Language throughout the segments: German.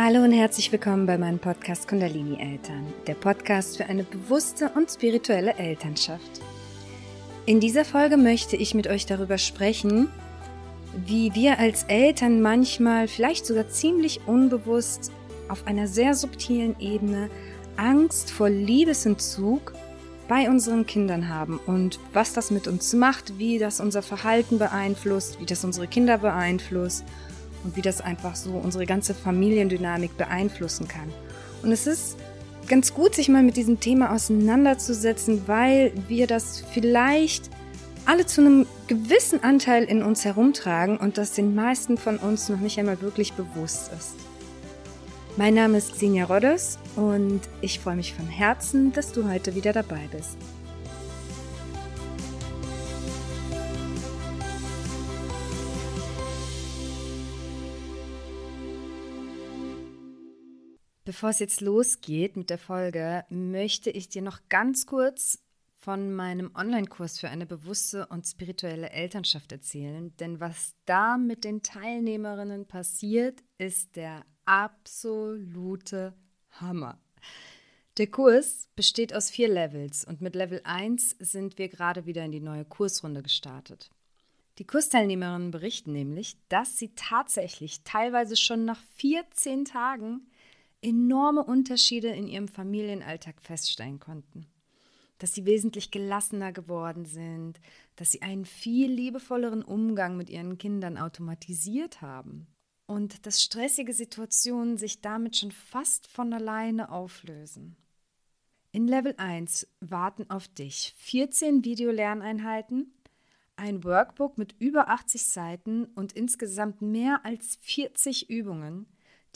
Hallo und herzlich willkommen bei meinem Podcast Kundalini Eltern, der Podcast für eine bewusste und spirituelle Elternschaft. In dieser Folge möchte ich mit euch darüber sprechen, wie wir als Eltern manchmal, vielleicht sogar ziemlich unbewusst, auf einer sehr subtilen Ebene Angst vor Liebesentzug bei unseren Kindern haben und was das mit uns macht, wie das unser Verhalten beeinflusst, wie das unsere Kinder beeinflusst und wie das einfach so unsere ganze Familiendynamik beeinflussen kann. Und es ist ganz gut, sich mal mit diesem Thema auseinanderzusetzen, weil wir das vielleicht alle zu einem gewissen Anteil in uns herumtragen und das den meisten von uns noch nicht einmal wirklich bewusst ist. Mein Name ist Xenia Roddes und ich freue mich von Herzen, dass du heute wieder dabei bist. Bevor es jetzt losgeht mit der Folge, möchte ich dir noch ganz kurz von meinem Online-Kurs für eine bewusste und spirituelle Elternschaft erzählen. Denn was da mit den Teilnehmerinnen passiert, ist der absolute Hammer. Der Kurs besteht aus vier Levels und mit Level 1 sind wir gerade wieder in die neue Kursrunde gestartet. Die Kursteilnehmerinnen berichten nämlich, dass sie tatsächlich teilweise schon nach 14 Tagen enorme Unterschiede in ihrem Familienalltag feststellen konnten. Dass sie wesentlich gelassener geworden sind, dass sie einen viel liebevolleren Umgang mit ihren Kindern automatisiert haben und dass stressige Situationen sich damit schon fast von alleine auflösen. In Level 1 warten auf dich 14 Videolerneinheiten, ein Workbook mit über 80 Seiten und insgesamt mehr als 40 Übungen,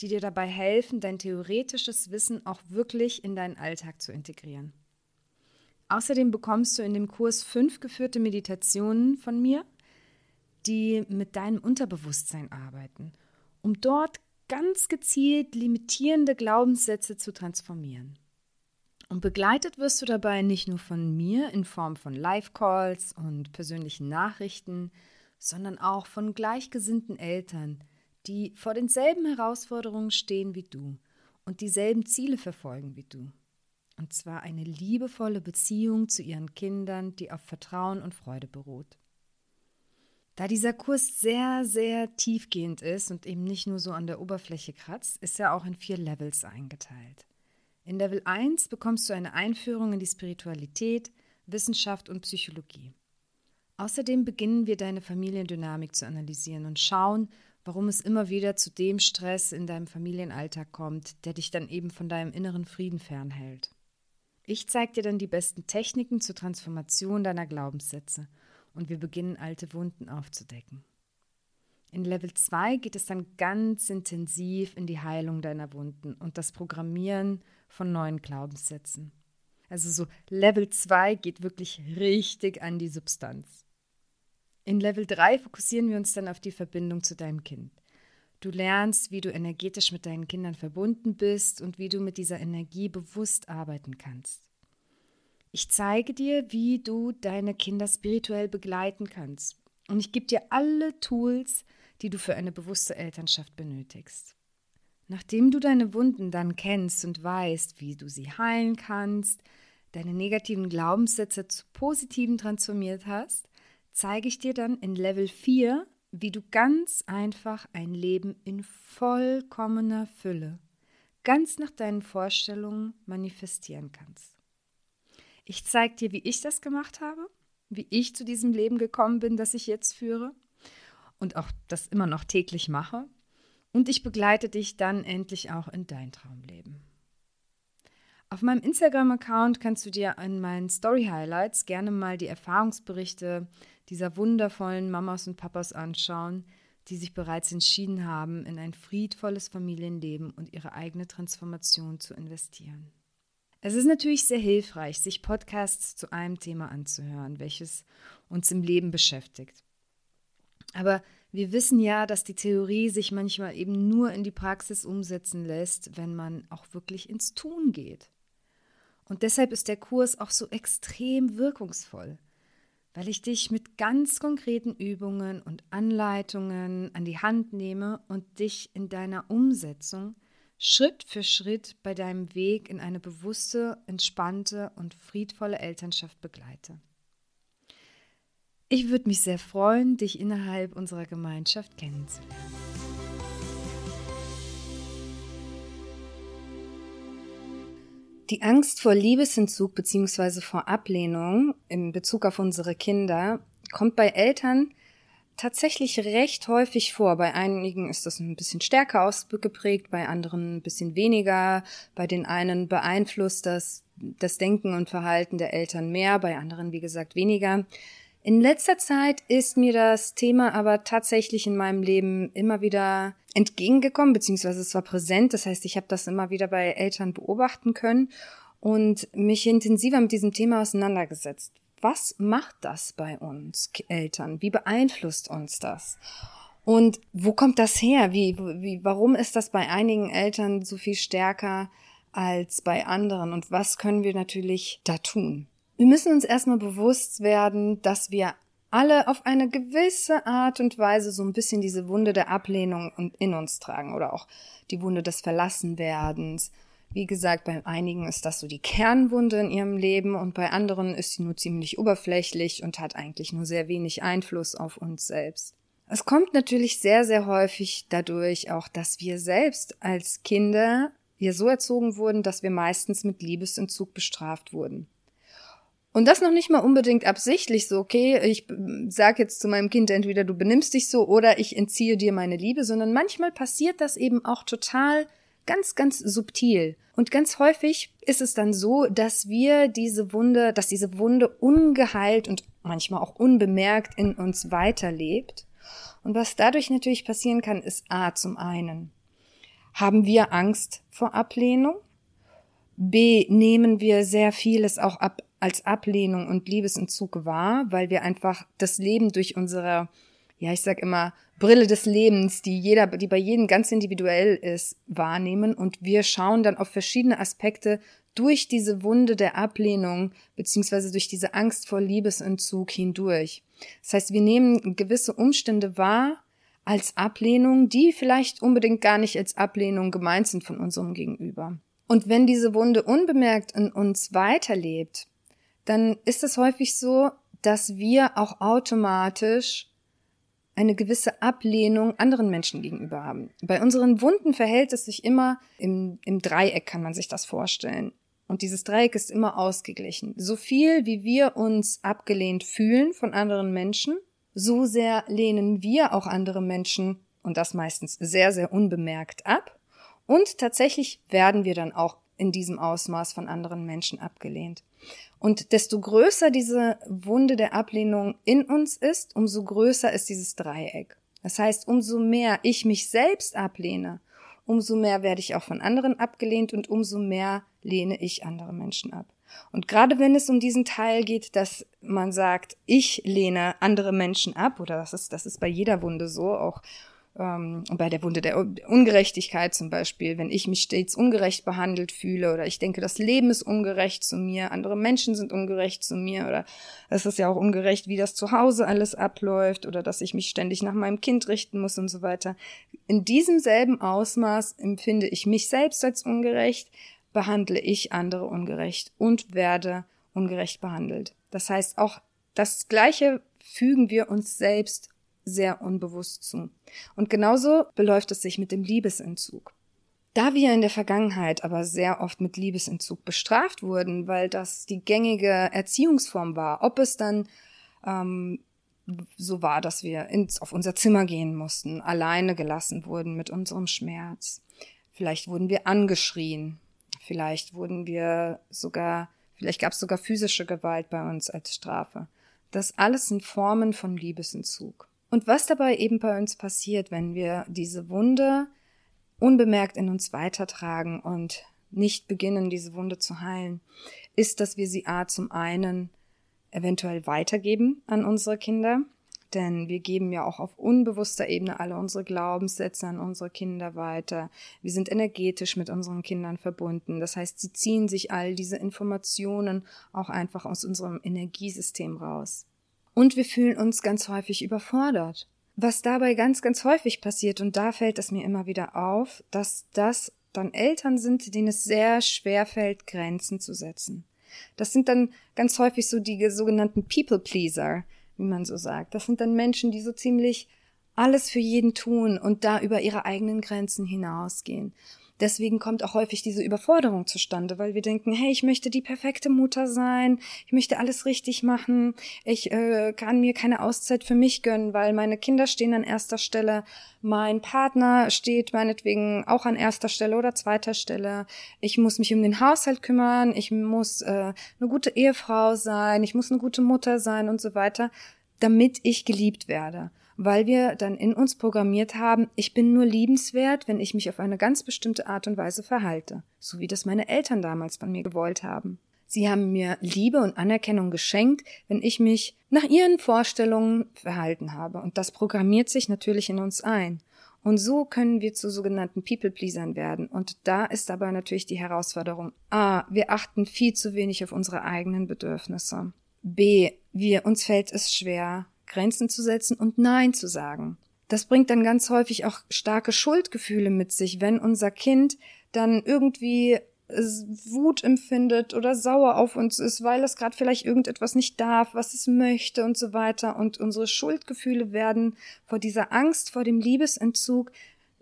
die dir dabei helfen, dein theoretisches Wissen auch wirklich in deinen Alltag zu integrieren. Außerdem bekommst du in dem Kurs fünf geführte Meditationen von mir, die mit deinem Unterbewusstsein arbeiten, um dort ganz gezielt limitierende Glaubenssätze zu transformieren. Und begleitet wirst du dabei nicht nur von mir in Form von Live-Calls und persönlichen Nachrichten, sondern auch von gleichgesinnten Eltern, die vor denselben Herausforderungen stehen wie du und dieselben Ziele verfolgen wie du. Und zwar eine liebevolle Beziehung zu ihren Kindern, die auf Vertrauen und Freude beruht. Da dieser Kurs sehr, sehr tiefgehend ist und eben nicht nur so an der Oberfläche kratzt, ist er auch in vier Levels eingeteilt. In Level 1 bekommst du eine Einführung in die Spiritualität, Wissenschaft und Psychologie. Außerdem beginnen wir deine Familiendynamik zu analysieren und schauen, warum es immer wieder zu dem Stress in deinem Familienalltag kommt, der dich dann eben von deinem inneren Frieden fernhält. Ich zeige dir dann die besten Techniken zur Transformation deiner Glaubenssätze und wir beginnen alte Wunden aufzudecken. In Level 2 geht es dann ganz intensiv in die Heilung deiner Wunden und das Programmieren von neuen Glaubenssätzen. Also so Level 2 geht wirklich richtig an die Substanz. In Level 3 fokussieren wir uns dann auf die Verbindung zu deinem Kind. Du lernst, wie du energetisch mit deinen Kindern verbunden bist und wie du mit dieser Energie bewusst arbeiten kannst. Ich zeige dir, wie du deine Kinder spirituell begleiten kannst. Und ich gebe dir alle Tools, die du für eine bewusste Elternschaft benötigst. Nachdem du deine Wunden dann kennst und weißt, wie du sie heilen kannst, deine negativen Glaubenssätze zu positiven transformiert hast, zeige ich dir dann in Level 4, wie du ganz einfach ein Leben in vollkommener Fülle, ganz nach deinen Vorstellungen manifestieren kannst. Ich zeige dir, wie ich das gemacht habe, wie ich zu diesem Leben gekommen bin, das ich jetzt führe und auch das immer noch täglich mache. Und ich begleite dich dann endlich auch in dein Traumleben. Auf meinem Instagram-Account kannst du dir in meinen Story-Highlights gerne mal die Erfahrungsberichte dieser wundervollen Mamas und Papas anschauen, die sich bereits entschieden haben, in ein friedvolles Familienleben und ihre eigene Transformation zu investieren. Es ist natürlich sehr hilfreich, sich Podcasts zu einem Thema anzuhören, welches uns im Leben beschäftigt. Aber wir wissen ja, dass die Theorie sich manchmal eben nur in die Praxis umsetzen lässt, wenn man auch wirklich ins Tun geht. Und deshalb ist der Kurs auch so extrem wirkungsvoll, weil ich dich mit ganz konkreten Übungen und Anleitungen an die Hand nehme und dich in deiner Umsetzung Schritt für Schritt bei deinem Weg in eine bewusste, entspannte und friedvolle Elternschaft begleite. Ich würde mich sehr freuen, dich innerhalb unserer Gemeinschaft kennenzulernen. Die Angst vor Liebesentzug bzw. vor Ablehnung in Bezug auf unsere Kinder kommt bei Eltern tatsächlich recht häufig vor. Bei einigen ist das ein bisschen stärker ausgeprägt, bei anderen ein bisschen weniger. Bei den einen beeinflusst das das Denken und Verhalten der Eltern mehr, bei anderen, wie gesagt, weniger. In letzter Zeit ist mir das Thema aber tatsächlich in meinem Leben immer wieder entgegengekommen, beziehungsweise es war präsent. Das heißt, ich habe das immer wieder bei Eltern beobachten können und mich intensiver mit diesem Thema auseinandergesetzt. Was macht das bei uns Eltern? Wie beeinflusst uns das? Und wo kommt das her? Wie, wie, warum ist das bei einigen Eltern so viel stärker als bei anderen? Und was können wir natürlich da tun? Wir müssen uns erstmal bewusst werden, dass wir alle auf eine gewisse Art und Weise so ein bisschen diese Wunde der Ablehnung in uns tragen oder auch die Wunde des Verlassenwerdens. Wie gesagt, bei einigen ist das so die Kernwunde in ihrem Leben und bei anderen ist sie nur ziemlich oberflächlich und hat eigentlich nur sehr wenig Einfluss auf uns selbst. Es kommt natürlich sehr, sehr häufig dadurch auch, dass wir selbst als Kinder hier so erzogen wurden, dass wir meistens mit Liebesentzug bestraft wurden. Und das noch nicht mal unbedingt absichtlich so, okay, ich sag jetzt zu meinem Kind entweder du benimmst dich so oder ich entziehe dir meine Liebe, sondern manchmal passiert das eben auch total ganz, ganz subtil. Und ganz häufig ist es dann so, dass wir diese Wunde, dass diese Wunde ungeheilt und manchmal auch unbemerkt in uns weiterlebt. Und was dadurch natürlich passieren kann, ist A zum einen. Haben wir Angst vor Ablehnung? B nehmen wir sehr vieles auch ab als Ablehnung und Liebesentzug wahr, weil wir einfach das Leben durch unsere, ja, ich sag immer, Brille des Lebens, die jeder, die bei jedem ganz individuell ist, wahrnehmen und wir schauen dann auf verschiedene Aspekte durch diese Wunde der Ablehnung beziehungsweise durch diese Angst vor Liebesentzug hindurch. Das heißt, wir nehmen gewisse Umstände wahr als Ablehnung, die vielleicht unbedingt gar nicht als Ablehnung gemeint sind von unserem Gegenüber. Und wenn diese Wunde unbemerkt in uns weiterlebt, dann ist es häufig so, dass wir auch automatisch eine gewisse Ablehnung anderen Menschen gegenüber haben. Bei unseren Wunden verhält es sich immer im, im Dreieck, kann man sich das vorstellen. Und dieses Dreieck ist immer ausgeglichen. So viel, wie wir uns abgelehnt fühlen von anderen Menschen, so sehr lehnen wir auch andere Menschen, und das meistens sehr, sehr unbemerkt ab. Und tatsächlich werden wir dann auch in diesem Ausmaß von anderen Menschen abgelehnt. Und desto größer diese Wunde der Ablehnung in uns ist, umso größer ist dieses Dreieck. Das heißt, umso mehr ich mich selbst ablehne, umso mehr werde ich auch von anderen abgelehnt und umso mehr lehne ich andere Menschen ab. Und gerade wenn es um diesen Teil geht, dass man sagt, ich lehne andere Menschen ab, oder das ist, das ist bei jeder Wunde so, auch ähm, bei der Wunde der Ungerechtigkeit zum Beispiel, wenn ich mich stets ungerecht behandelt fühle oder ich denke, das Leben ist ungerecht zu mir, andere Menschen sind ungerecht zu mir oder es ist ja auch ungerecht, wie das zu Hause alles abläuft oder dass ich mich ständig nach meinem Kind richten muss und so weiter. In diesem selben Ausmaß empfinde ich mich selbst als ungerecht, behandle ich andere ungerecht und werde ungerecht behandelt. Das heißt, auch das Gleiche fügen wir uns selbst sehr unbewusst zu. Und genauso beläuft es sich mit dem Liebesentzug. Da wir in der Vergangenheit aber sehr oft mit Liebesentzug bestraft wurden, weil das die gängige Erziehungsform war, ob es dann ähm, so war, dass wir ins, auf unser Zimmer gehen mussten, alleine gelassen wurden mit unserem Schmerz. Vielleicht wurden wir angeschrien, vielleicht wurden wir sogar, vielleicht gab es sogar physische Gewalt bei uns als Strafe. Das alles sind Formen von Liebesentzug. Und was dabei eben bei uns passiert, wenn wir diese Wunde unbemerkt in uns weitertragen und nicht beginnen, diese Wunde zu heilen, ist, dass wir sie A zum einen eventuell weitergeben an unsere Kinder, denn wir geben ja auch auf unbewusster Ebene alle unsere Glaubenssätze an unsere Kinder weiter. Wir sind energetisch mit unseren Kindern verbunden. Das heißt, sie ziehen sich all diese Informationen auch einfach aus unserem Energiesystem raus. Und wir fühlen uns ganz häufig überfordert. Was dabei ganz, ganz häufig passiert, und da fällt es mir immer wieder auf, dass das dann Eltern sind, denen es sehr schwer fällt, Grenzen zu setzen. Das sind dann ganz häufig so die sogenannten People Pleaser, wie man so sagt. Das sind dann Menschen, die so ziemlich alles für jeden tun und da über ihre eigenen Grenzen hinausgehen. Deswegen kommt auch häufig diese Überforderung zustande, weil wir denken, hey, ich möchte die perfekte Mutter sein, ich möchte alles richtig machen, ich äh, kann mir keine Auszeit für mich gönnen, weil meine Kinder stehen an erster Stelle, mein Partner steht meinetwegen auch an erster Stelle oder zweiter Stelle, ich muss mich um den Haushalt kümmern, ich muss äh, eine gute Ehefrau sein, ich muss eine gute Mutter sein und so weiter, damit ich geliebt werde weil wir dann in uns programmiert haben, ich bin nur liebenswert, wenn ich mich auf eine ganz bestimmte Art und Weise verhalte, so wie das meine Eltern damals von mir gewollt haben. Sie haben mir Liebe und Anerkennung geschenkt, wenn ich mich nach ihren Vorstellungen verhalten habe, und das programmiert sich natürlich in uns ein. Und so können wir zu sogenannten People-Pleasern werden. Und da ist dabei natürlich die Herausforderung. A. Wir achten viel zu wenig auf unsere eigenen Bedürfnisse. B. Wir, uns fällt es schwer, Grenzen zu setzen und Nein zu sagen. Das bringt dann ganz häufig auch starke Schuldgefühle mit sich, wenn unser Kind dann irgendwie Wut empfindet oder sauer auf uns ist, weil es gerade vielleicht irgendetwas nicht darf, was es möchte und so weiter. Und unsere Schuldgefühle werden vor dieser Angst vor dem Liebesentzug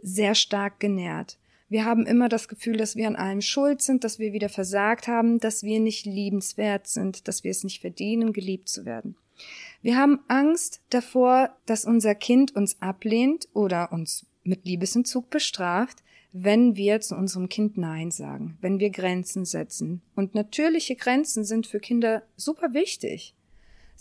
sehr stark genährt. Wir haben immer das Gefühl, dass wir an allem schuld sind, dass wir wieder versagt haben, dass wir nicht liebenswert sind, dass wir es nicht verdienen, geliebt zu werden. Wir haben Angst davor, dass unser Kind uns ablehnt oder uns mit Liebesentzug bestraft, wenn wir zu unserem Kind Nein sagen, wenn wir Grenzen setzen. Und natürliche Grenzen sind für Kinder super wichtig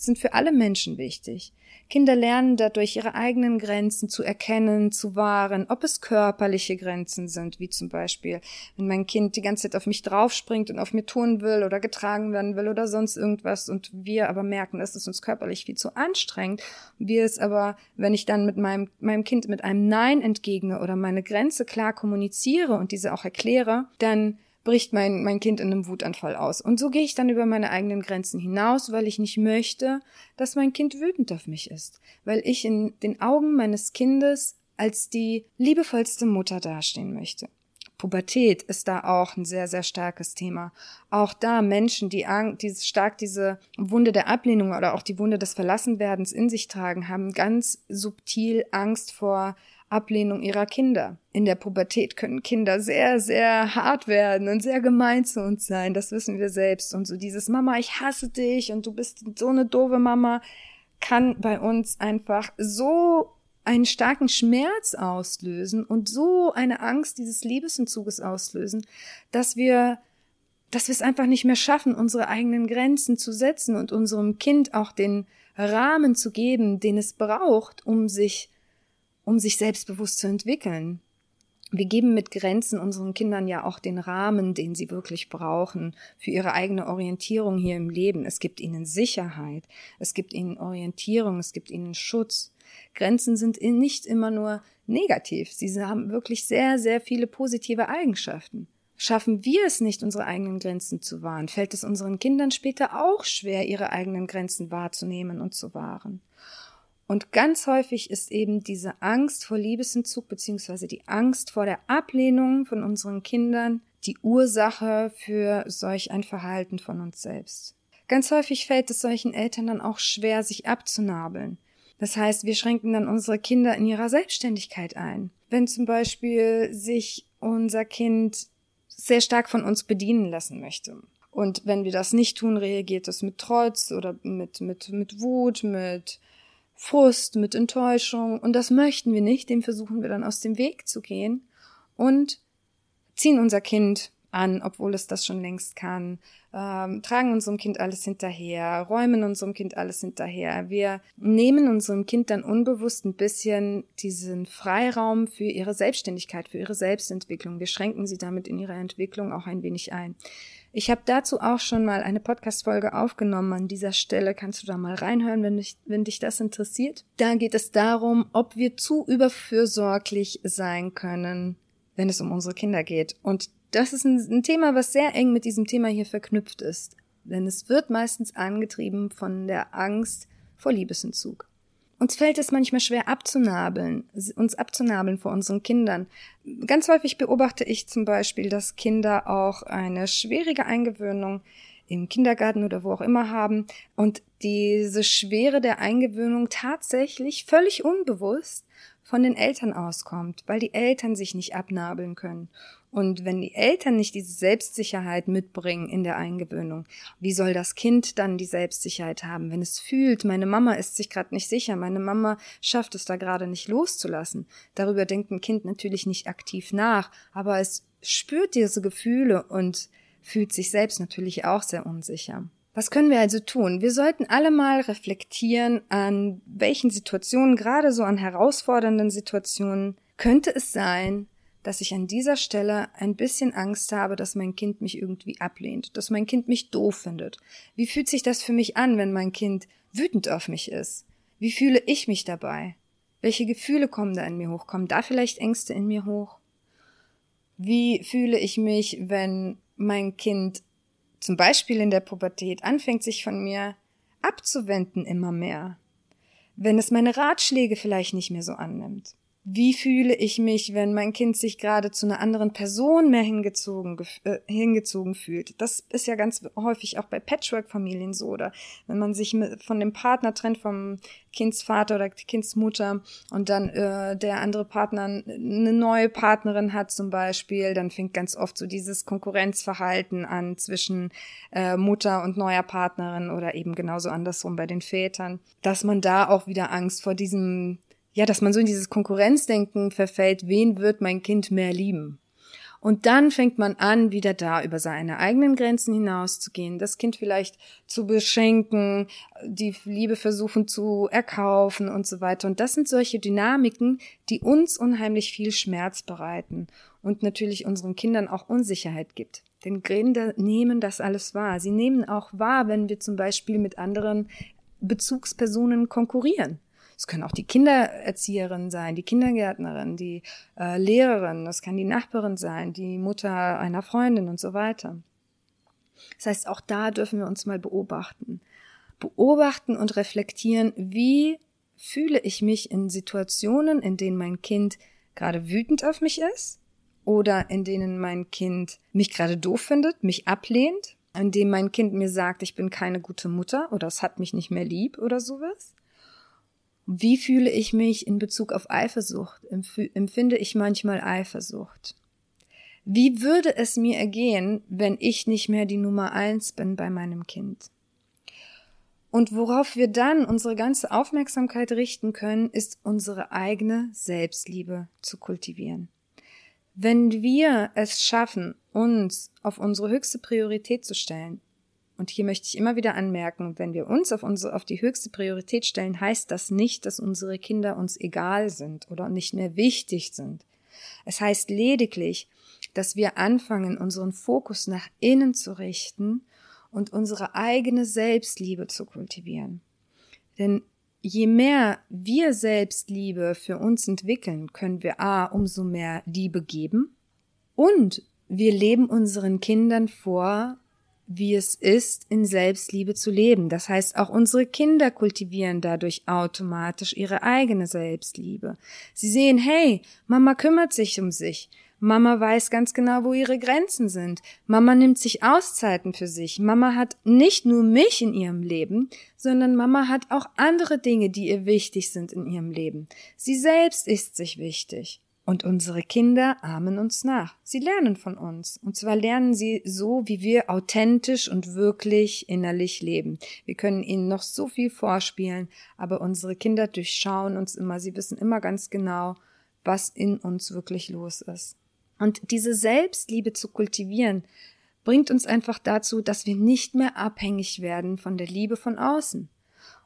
sind für alle Menschen wichtig. Kinder lernen dadurch ihre eigenen Grenzen zu erkennen, zu wahren, ob es körperliche Grenzen sind, wie zum Beispiel, wenn mein Kind die ganze Zeit auf mich draufspringt und auf mir tun will oder getragen werden will oder sonst irgendwas und wir aber merken, dass es uns körperlich viel zu anstrengend. Wir es aber, wenn ich dann mit meinem, meinem Kind mit einem Nein entgegne oder meine Grenze klar kommuniziere und diese auch erkläre, dann bricht mein, mein Kind in einem Wutanfall aus. Und so gehe ich dann über meine eigenen Grenzen hinaus, weil ich nicht möchte, dass mein Kind wütend auf mich ist, weil ich in den Augen meines Kindes als die liebevollste Mutter dastehen möchte. Pubertät ist da auch ein sehr, sehr starkes Thema. Auch da Menschen, die, die stark diese Wunde der Ablehnung oder auch die Wunde des Verlassenwerdens in sich tragen, haben ganz subtil Angst vor Ablehnung ihrer Kinder. In der Pubertät können Kinder sehr, sehr hart werden und sehr gemein zu uns sein. Das wissen wir selbst. Und so dieses Mama, ich hasse dich und du bist so eine doofe Mama, kann bei uns einfach so einen starken Schmerz auslösen und so eine Angst dieses Liebesentzuges auslösen, dass wir dass wir es einfach nicht mehr schaffen, unsere eigenen Grenzen zu setzen und unserem Kind auch den Rahmen zu geben, den es braucht, um sich um sich selbstbewusst zu entwickeln. Wir geben mit Grenzen unseren Kindern ja auch den Rahmen, den sie wirklich brauchen für ihre eigene Orientierung hier im Leben. Es gibt ihnen Sicherheit, es gibt ihnen Orientierung, es gibt ihnen Schutz. Grenzen sind nicht immer nur negativ, sie haben wirklich sehr, sehr viele positive Eigenschaften. Schaffen wir es nicht, unsere eigenen Grenzen zu wahren, fällt es unseren Kindern später auch schwer, ihre eigenen Grenzen wahrzunehmen und zu wahren. Und ganz häufig ist eben diese Angst vor Liebesentzug beziehungsweise die Angst vor der Ablehnung von unseren Kindern die Ursache für solch ein Verhalten von uns selbst. Ganz häufig fällt es solchen Eltern dann auch schwer, sich abzunabeln. Das heißt, wir schränken dann unsere Kinder in ihrer Selbstständigkeit ein. Wenn zum Beispiel sich unser Kind sehr stark von uns bedienen lassen möchte. Und wenn wir das nicht tun, reagiert es mit Trotz oder mit, mit, mit Wut, mit Frust, mit Enttäuschung und das möchten wir nicht, dem versuchen wir dann aus dem Weg zu gehen und ziehen unser Kind an, obwohl es das schon längst kann, ähm, tragen unserem Kind alles hinterher, räumen unserem Kind alles hinterher. Wir nehmen unserem Kind dann unbewusst ein bisschen diesen Freiraum für ihre Selbstständigkeit, für ihre Selbstentwicklung. Wir schränken sie damit in ihrer Entwicklung auch ein wenig ein. Ich habe dazu auch schon mal eine Podcast-Folge aufgenommen. An dieser Stelle kannst du da mal reinhören, wenn dich, wenn dich das interessiert. Da geht es darum, ob wir zu überfürsorglich sein können, wenn es um unsere Kinder geht. Und das ist ein, ein Thema, was sehr eng mit diesem Thema hier verknüpft ist. Denn es wird meistens angetrieben von der Angst vor Liebesentzug. Uns fällt es manchmal schwer abzunabeln, uns abzunabeln vor unseren Kindern. Ganz häufig beobachte ich zum Beispiel, dass Kinder auch eine schwierige Eingewöhnung im Kindergarten oder wo auch immer haben und diese Schwere der Eingewöhnung tatsächlich völlig unbewusst von den Eltern auskommt, weil die Eltern sich nicht abnabeln können. Und wenn die Eltern nicht diese Selbstsicherheit mitbringen in der Eingewöhnung, wie soll das Kind dann die Selbstsicherheit haben, wenn es fühlt, meine Mama ist sich gerade nicht sicher, meine Mama schafft es da gerade nicht loszulassen. Darüber denkt ein Kind natürlich nicht aktiv nach, aber es spürt diese Gefühle und fühlt sich selbst natürlich auch sehr unsicher. Was können wir also tun? Wir sollten alle mal reflektieren, an welchen Situationen, gerade so an herausfordernden Situationen, könnte es sein, dass ich an dieser Stelle ein bisschen Angst habe, dass mein Kind mich irgendwie ablehnt, dass mein Kind mich doof findet. Wie fühlt sich das für mich an, wenn mein Kind wütend auf mich ist? Wie fühle ich mich dabei? Welche Gefühle kommen da in mir hoch? Kommen da vielleicht Ängste in mir hoch? Wie fühle ich mich, wenn mein Kind zum Beispiel in der Pubertät anfängt, sich von mir abzuwenden immer mehr? Wenn es meine Ratschläge vielleicht nicht mehr so annimmt? Wie fühle ich mich, wenn mein Kind sich gerade zu einer anderen Person mehr hingezogen, äh, hingezogen fühlt. Das ist ja ganz häufig auch bei Patchwork-Familien so, oder wenn man sich mit, von dem Partner trennt, vom Kindsvater oder Kindsmutter und dann äh, der andere Partner eine neue Partnerin hat zum Beispiel, dann fängt ganz oft so dieses Konkurrenzverhalten an zwischen äh, Mutter und neuer Partnerin oder eben genauso andersrum bei den Vätern, dass man da auch wieder Angst vor diesem ja, dass man so in dieses Konkurrenzdenken verfällt, wen wird mein Kind mehr lieben? Und dann fängt man an, wieder da über seine eigenen Grenzen hinauszugehen, das Kind vielleicht zu beschenken, die Liebe versuchen zu erkaufen und so weiter. Und das sind solche Dynamiken, die uns unheimlich viel Schmerz bereiten und natürlich unseren Kindern auch Unsicherheit gibt. Denn Kinder nehmen das alles wahr. Sie nehmen auch wahr, wenn wir zum Beispiel mit anderen Bezugspersonen konkurrieren. Es können auch die Kindererzieherin sein, die Kindergärtnerin, die äh, Lehrerin, das kann die Nachbarin sein, die Mutter einer Freundin und so weiter. Das heißt, auch da dürfen wir uns mal beobachten. Beobachten und reflektieren, wie fühle ich mich in Situationen, in denen mein Kind gerade wütend auf mich ist oder in denen mein Kind mich gerade doof findet, mich ablehnt, in dem mein Kind mir sagt, ich bin keine gute Mutter oder es hat mich nicht mehr lieb oder sowas. Wie fühle ich mich in Bezug auf Eifersucht? Empfinde ich manchmal Eifersucht? Wie würde es mir ergehen, wenn ich nicht mehr die Nummer eins bin bei meinem Kind? Und worauf wir dann unsere ganze Aufmerksamkeit richten können, ist unsere eigene Selbstliebe zu kultivieren. Wenn wir es schaffen, uns auf unsere höchste Priorität zu stellen, und hier möchte ich immer wieder anmerken, wenn wir uns auf unsere, auf die höchste Priorität stellen, heißt das nicht, dass unsere Kinder uns egal sind oder nicht mehr wichtig sind. Es heißt lediglich, dass wir anfangen, unseren Fokus nach innen zu richten und unsere eigene Selbstliebe zu kultivieren. Denn je mehr wir Selbstliebe für uns entwickeln, können wir a, umso mehr Liebe geben und wir leben unseren Kindern vor, wie es ist, in Selbstliebe zu leben. Das heißt, auch unsere Kinder kultivieren dadurch automatisch ihre eigene Selbstliebe. Sie sehen, hey, Mama kümmert sich um sich. Mama weiß ganz genau, wo ihre Grenzen sind. Mama nimmt sich Auszeiten für sich. Mama hat nicht nur mich in ihrem Leben, sondern Mama hat auch andere Dinge, die ihr wichtig sind in ihrem Leben. Sie selbst ist sich wichtig. Und unsere Kinder ahmen uns nach. Sie lernen von uns. Und zwar lernen sie so, wie wir authentisch und wirklich innerlich leben. Wir können ihnen noch so viel vorspielen, aber unsere Kinder durchschauen uns immer. Sie wissen immer ganz genau, was in uns wirklich los ist. Und diese Selbstliebe zu kultivieren, bringt uns einfach dazu, dass wir nicht mehr abhängig werden von der Liebe von außen.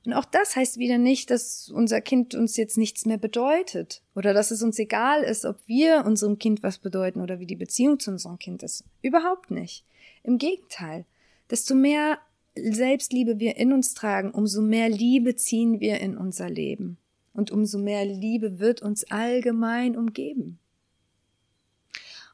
Und auch das heißt wieder nicht, dass unser Kind uns jetzt nichts mehr bedeutet oder dass es uns egal ist, ob wir unserem Kind was bedeuten oder wie die Beziehung zu unserem Kind ist. Überhaupt nicht. Im Gegenteil. Desto mehr Selbstliebe wir in uns tragen, umso mehr Liebe ziehen wir in unser Leben. Und umso mehr Liebe wird uns allgemein umgeben.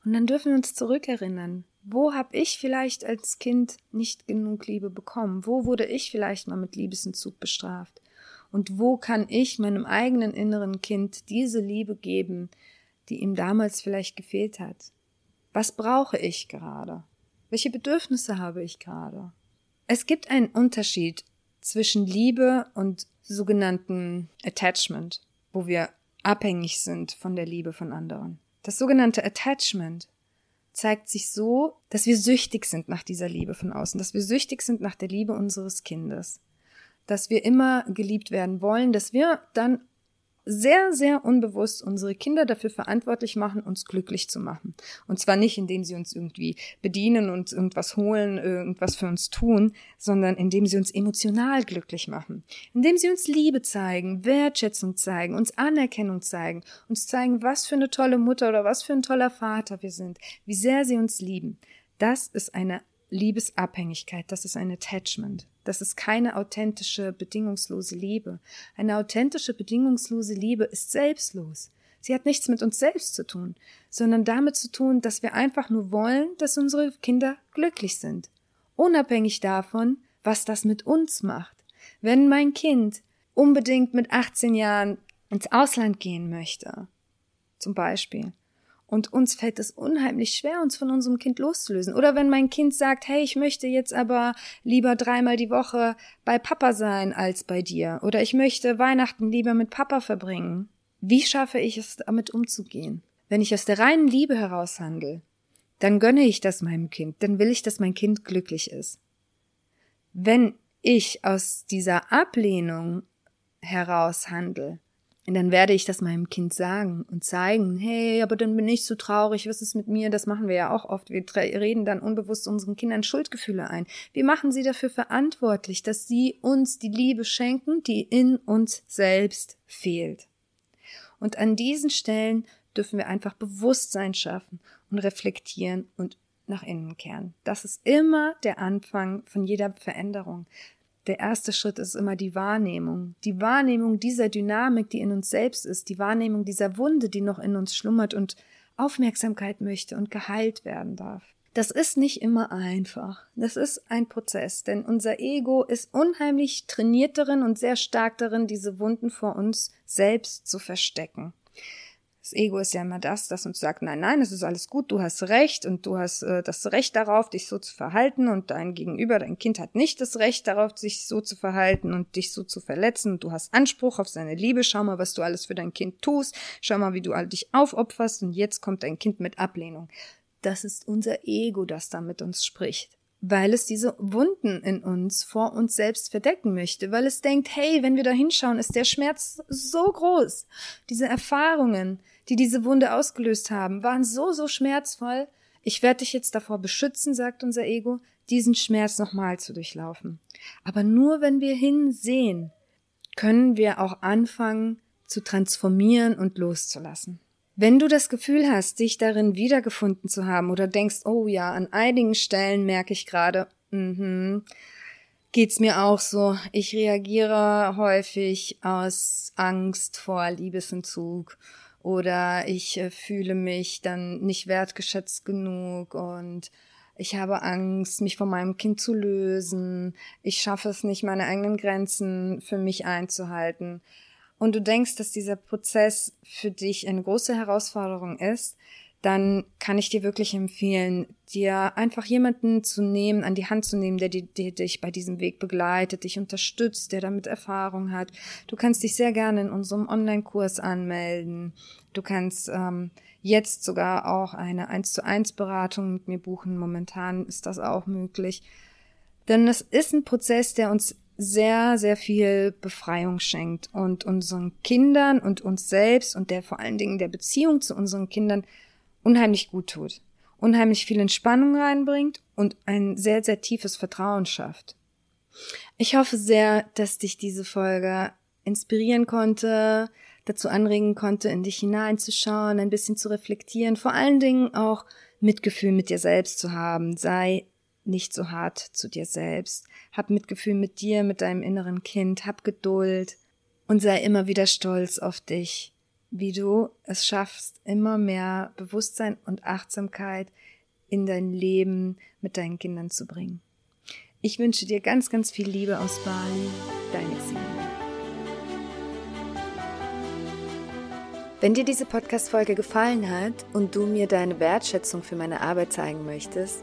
Und dann dürfen wir uns zurückerinnern, wo habe ich vielleicht als Kind nicht genug Liebe bekommen? Wo wurde ich vielleicht mal mit Liebesentzug bestraft? Und wo kann ich meinem eigenen inneren Kind diese Liebe geben, die ihm damals vielleicht gefehlt hat? Was brauche ich gerade? Welche Bedürfnisse habe ich gerade? Es gibt einen Unterschied zwischen Liebe und sogenannten Attachment, wo wir abhängig sind von der Liebe von anderen. Das sogenannte Attachment zeigt sich so, dass wir süchtig sind nach dieser Liebe von außen, dass wir süchtig sind nach der Liebe unseres Kindes, dass wir immer geliebt werden wollen, dass wir dann sehr, sehr unbewusst unsere Kinder dafür verantwortlich machen, uns glücklich zu machen. Und zwar nicht, indem sie uns irgendwie bedienen und irgendwas holen, irgendwas für uns tun, sondern indem sie uns emotional glücklich machen. Indem sie uns Liebe zeigen, Wertschätzung zeigen, uns Anerkennung zeigen, uns zeigen, was für eine tolle Mutter oder was für ein toller Vater wir sind, wie sehr sie uns lieben. Das ist eine Liebesabhängigkeit, das ist ein Attachment. Das ist keine authentische, bedingungslose Liebe. Eine authentische, bedingungslose Liebe ist selbstlos. Sie hat nichts mit uns selbst zu tun, sondern damit zu tun, dass wir einfach nur wollen, dass unsere Kinder glücklich sind. Unabhängig davon, was das mit uns macht. Wenn mein Kind unbedingt mit 18 Jahren ins Ausland gehen möchte, zum Beispiel, und uns fällt es unheimlich schwer, uns von unserem Kind loszulösen. Oder wenn mein Kind sagt, hey, ich möchte jetzt aber lieber dreimal die Woche bei Papa sein als bei dir. Oder ich möchte Weihnachten lieber mit Papa verbringen. Wie schaffe ich es, damit umzugehen? Wenn ich aus der reinen Liebe heraus handle, dann gönne ich das meinem Kind, dann will ich, dass mein Kind glücklich ist. Wenn ich aus dieser Ablehnung heraus handle, und dann werde ich das meinem Kind sagen und zeigen, hey, aber dann bin ich so traurig, was ist mit mir? Das machen wir ja auch oft. Wir reden dann unbewusst unseren Kindern Schuldgefühle ein. Wir machen sie dafür verantwortlich, dass sie uns die Liebe schenken, die in uns selbst fehlt. Und an diesen Stellen dürfen wir einfach Bewusstsein schaffen und reflektieren und nach innen kehren. Das ist immer der Anfang von jeder Veränderung der erste Schritt ist immer die Wahrnehmung. Die Wahrnehmung dieser Dynamik, die in uns selbst ist, die Wahrnehmung dieser Wunde, die noch in uns schlummert und Aufmerksamkeit möchte und geheilt werden darf. Das ist nicht immer einfach. Das ist ein Prozess, denn unser Ego ist unheimlich trainiert darin und sehr stark darin, diese Wunden vor uns selbst zu verstecken. Das Ego ist ja immer das, das uns sagt, nein, nein, es ist alles gut, du hast Recht und du hast äh, das Recht darauf, dich so zu verhalten und dein Gegenüber, dein Kind hat nicht das Recht darauf, sich so zu verhalten und dich so zu verletzen. Und du hast Anspruch auf seine Liebe, schau mal, was du alles für dein Kind tust, schau mal, wie du dich aufopferst und jetzt kommt dein Kind mit Ablehnung. Das ist unser Ego, das da mit uns spricht weil es diese Wunden in uns vor uns selbst verdecken möchte, weil es denkt, hey, wenn wir da hinschauen, ist der Schmerz so groß. Diese Erfahrungen, die diese Wunde ausgelöst haben, waren so, so schmerzvoll. Ich werde dich jetzt davor beschützen, sagt unser Ego, diesen Schmerz nochmal zu durchlaufen. Aber nur wenn wir hinsehen, können wir auch anfangen zu transformieren und loszulassen. Wenn du das Gefühl hast, dich darin wiedergefunden zu haben oder denkst, oh ja, an einigen Stellen merke ich gerade, mhm, geht's mir auch so. Ich reagiere häufig aus Angst vor Liebesentzug oder ich äh, fühle mich dann nicht wertgeschätzt genug und ich habe Angst, mich von meinem Kind zu lösen. Ich schaffe es nicht, meine eigenen Grenzen für mich einzuhalten und du denkst, dass dieser Prozess für dich eine große Herausforderung ist, dann kann ich dir wirklich empfehlen, dir einfach jemanden zu nehmen, an die Hand zu nehmen, der, die, der dich bei diesem Weg begleitet, dich unterstützt, der damit Erfahrung hat. Du kannst dich sehr gerne in unserem Online-Kurs anmelden. Du kannst ähm, jetzt sogar auch eine 1 zu 1 Beratung mit mir buchen. Momentan ist das auch möglich. Denn es ist ein Prozess, der uns sehr, sehr viel Befreiung schenkt und unseren Kindern und uns selbst und der vor allen Dingen der Beziehung zu unseren Kindern unheimlich gut tut, unheimlich viel Entspannung reinbringt und ein sehr, sehr tiefes Vertrauen schafft. Ich hoffe sehr, dass dich diese Folge inspirieren konnte, dazu anregen konnte, in dich hineinzuschauen, ein bisschen zu reflektieren, vor allen Dingen auch Mitgefühl mit dir selbst zu haben. Sei nicht so hart zu dir selbst. Hab Mitgefühl mit dir, mit deinem inneren Kind, hab Geduld und sei immer wieder stolz auf dich, wie du es schaffst, immer mehr Bewusstsein und Achtsamkeit in dein Leben mit deinen Kindern zu bringen. Ich wünsche dir ganz, ganz viel Liebe aus Bali, deine Xenia. Wenn dir diese Podcast-Folge gefallen hat und du mir deine Wertschätzung für meine Arbeit zeigen möchtest,